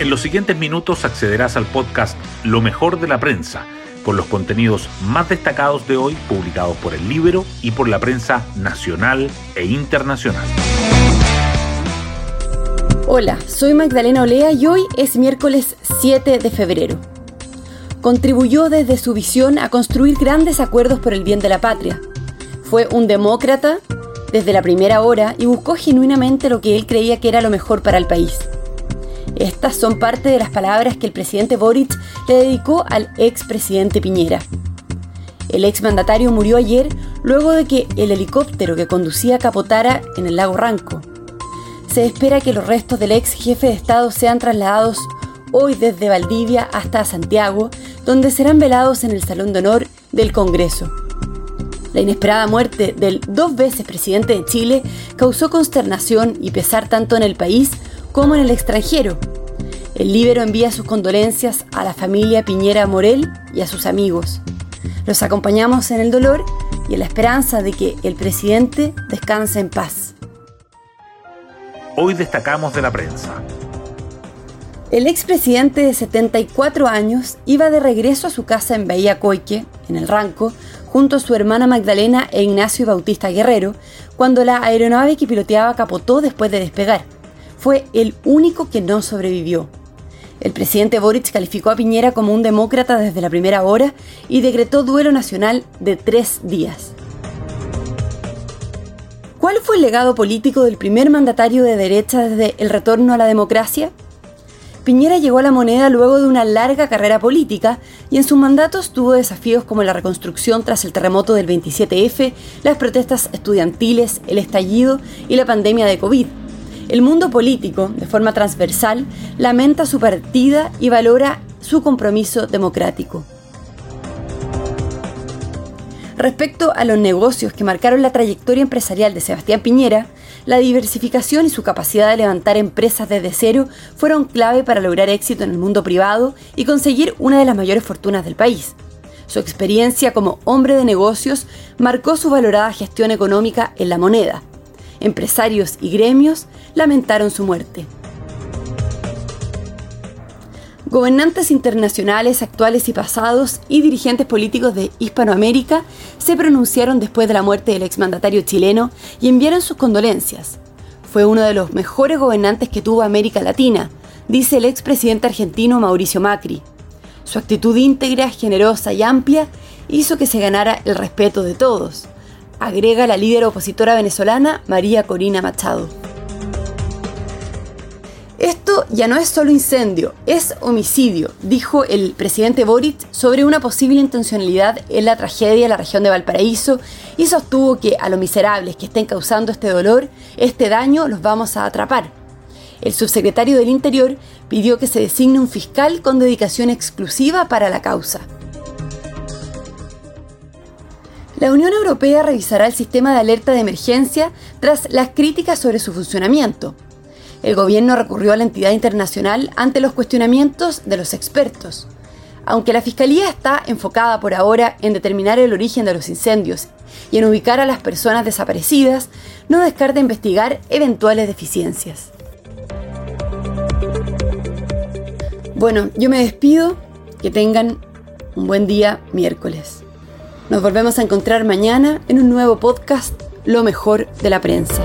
En los siguientes minutos accederás al podcast Lo mejor de la prensa, con los contenidos más destacados de hoy publicados por el libro y por la prensa nacional e internacional. Hola, soy Magdalena Olea y hoy es miércoles 7 de febrero. Contribuyó desde su visión a construir grandes acuerdos por el bien de la patria. Fue un demócrata desde la primera hora y buscó genuinamente lo que él creía que era lo mejor para el país. Estas son parte de las palabras que el presidente Boric le dedicó al expresidente Piñera. El exmandatario murió ayer luego de que el helicóptero que conducía capotara en el lago Ranco. Se espera que los restos del ex jefe de Estado sean trasladados hoy desde Valdivia hasta Santiago, donde serán velados en el Salón de Honor del Congreso. La inesperada muerte del dos veces presidente de Chile causó consternación y pesar tanto en el país como en el extranjero. El Libero envía sus condolencias a la familia Piñera Morel y a sus amigos. Los acompañamos en el dolor y en la esperanza de que el presidente descanse en paz. Hoy destacamos de la prensa. El expresidente de 74 años iba de regreso a su casa en Bahía Coique, en el Ranco, junto a su hermana Magdalena e Ignacio Bautista Guerrero, cuando la aeronave que piloteaba capotó después de despegar fue el único que no sobrevivió. El presidente Boric calificó a Piñera como un demócrata desde la primera hora y decretó duelo nacional de tres días. ¿Cuál fue el legado político del primer mandatario de derecha desde el retorno a la democracia? Piñera llegó a la moneda luego de una larga carrera política y en sus mandatos tuvo desafíos como la reconstrucción tras el terremoto del 27F, las protestas estudiantiles, el estallido y la pandemia de COVID el mundo político, de forma transversal, lamenta su partida y valora su compromiso democrático. Respecto a los negocios que marcaron la trayectoria empresarial de Sebastián Piñera, la diversificación y su capacidad de levantar empresas desde cero fueron clave para lograr éxito en el mundo privado y conseguir una de las mayores fortunas del país. Su experiencia como hombre de negocios marcó su valorada gestión económica en la moneda, empresarios y gremios lamentaron su muerte. Gobernantes internacionales actuales y pasados y dirigentes políticos de Hispanoamérica se pronunciaron después de la muerte del exmandatario chileno y enviaron sus condolencias. Fue uno de los mejores gobernantes que tuvo América Latina, dice el expresidente argentino Mauricio Macri. Su actitud íntegra, generosa y amplia hizo que se ganara el respeto de todos agrega la líder opositora venezolana María Corina Machado. Esto ya no es solo incendio, es homicidio, dijo el presidente Boric sobre una posible intencionalidad en la tragedia en la región de Valparaíso y sostuvo que a los miserables que estén causando este dolor, este daño, los vamos a atrapar. El subsecretario del Interior pidió que se designe un fiscal con dedicación exclusiva para la causa. La Unión Europea revisará el sistema de alerta de emergencia tras las críticas sobre su funcionamiento. El gobierno recurrió a la entidad internacional ante los cuestionamientos de los expertos. Aunque la Fiscalía está enfocada por ahora en determinar el origen de los incendios y en ubicar a las personas desaparecidas, no descarta investigar eventuales deficiencias. Bueno, yo me despido. Que tengan un buen día miércoles. Nos volvemos a encontrar mañana en un nuevo podcast, Lo mejor de la prensa.